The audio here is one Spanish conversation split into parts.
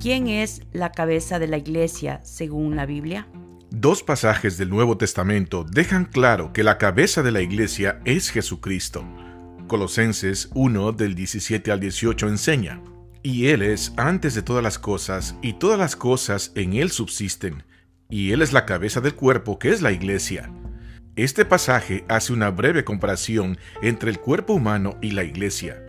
¿Quién es la cabeza de la iglesia según la Biblia? Dos pasajes del Nuevo Testamento dejan claro que la cabeza de la iglesia es Jesucristo. Colosenses 1 del 17 al 18 enseña, y Él es antes de todas las cosas, y todas las cosas en Él subsisten, y Él es la cabeza del cuerpo que es la iglesia. Este pasaje hace una breve comparación entre el cuerpo humano y la iglesia.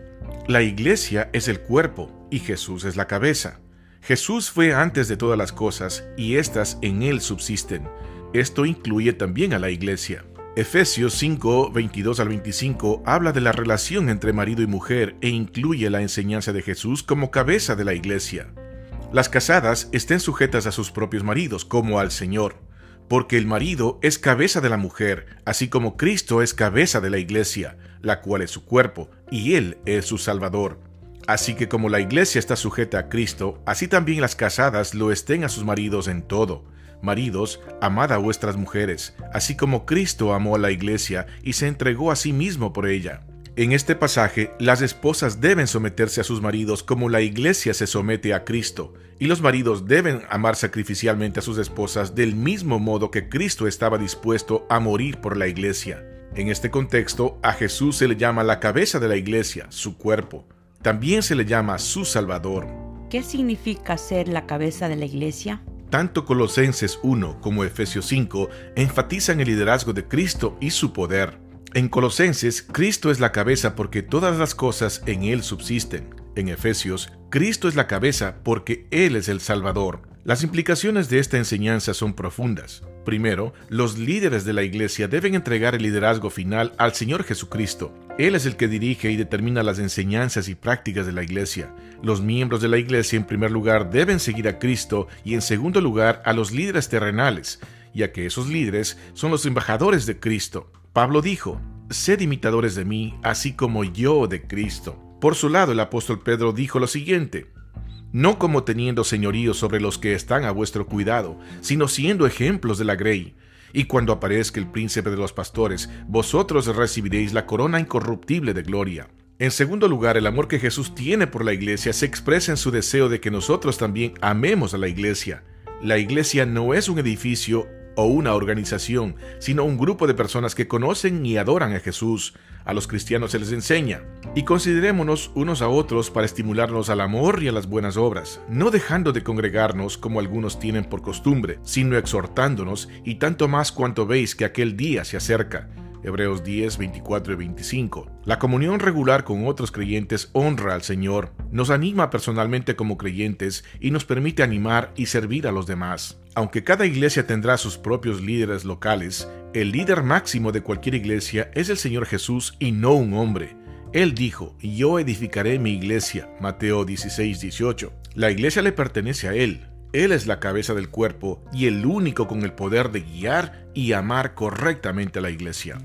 La iglesia es el cuerpo y Jesús es la cabeza. Jesús fue antes de todas las cosas y éstas en él subsisten. Esto incluye también a la iglesia. Efesios 5, 22 al 25 habla de la relación entre marido y mujer e incluye la enseñanza de Jesús como cabeza de la iglesia. Las casadas estén sujetas a sus propios maridos como al Señor, porque el marido es cabeza de la mujer, así como Cristo es cabeza de la iglesia, la cual es su cuerpo, y Él es su Salvador. Así que como la iglesia está sujeta a Cristo, así también las casadas lo estén a sus maridos en todo. Maridos, amad a vuestras mujeres, así como Cristo amó a la iglesia y se entregó a sí mismo por ella. En este pasaje, las esposas deben someterse a sus maridos como la iglesia se somete a Cristo, y los maridos deben amar sacrificialmente a sus esposas del mismo modo que Cristo estaba dispuesto a morir por la iglesia. En este contexto, a Jesús se le llama la cabeza de la iglesia, su cuerpo. También se le llama su Salvador. ¿Qué significa ser la cabeza de la iglesia? Tanto Colosenses 1 como Efesios 5 enfatizan el liderazgo de Cristo y su poder. En Colosenses, Cristo es la cabeza porque todas las cosas en Él subsisten. En Efesios, Cristo es la cabeza porque Él es el Salvador. Las implicaciones de esta enseñanza son profundas. Primero, los líderes de la iglesia deben entregar el liderazgo final al Señor Jesucristo. Él es el que dirige y determina las enseñanzas y prácticas de la iglesia. Los miembros de la iglesia en primer lugar deben seguir a Cristo y en segundo lugar a los líderes terrenales, ya que esos líderes son los embajadores de Cristo. Pablo dijo, Sed imitadores de mí, así como yo de Cristo. Por su lado, el apóstol Pedro dijo lo siguiente, no como teniendo señorío sobre los que están a vuestro cuidado, sino siendo ejemplos de la grey. Y cuando aparezca el príncipe de los pastores, vosotros recibiréis la corona incorruptible de gloria. En segundo lugar, el amor que Jesús tiene por la iglesia se expresa en su deseo de que nosotros también amemos a la iglesia. La iglesia no es un edificio o una organización, sino un grupo de personas que conocen y adoran a Jesús. A los cristianos se les enseña. Y considerémonos unos a otros para estimularnos al amor y a las buenas obras, no dejando de congregarnos como algunos tienen por costumbre, sino exhortándonos y tanto más cuanto veis que aquel día se acerca. Hebreos 10, 24 y 25. La comunión regular con otros creyentes honra al Señor, nos anima personalmente como creyentes y nos permite animar y servir a los demás. Aunque cada iglesia tendrá sus propios líderes locales, el líder máximo de cualquier iglesia es el Señor Jesús y no un hombre. Él dijo, yo edificaré mi iglesia, Mateo 16, 18. La iglesia le pertenece a Él, él es la cabeza del cuerpo y el único con el poder de guiar y amar correctamente a la iglesia.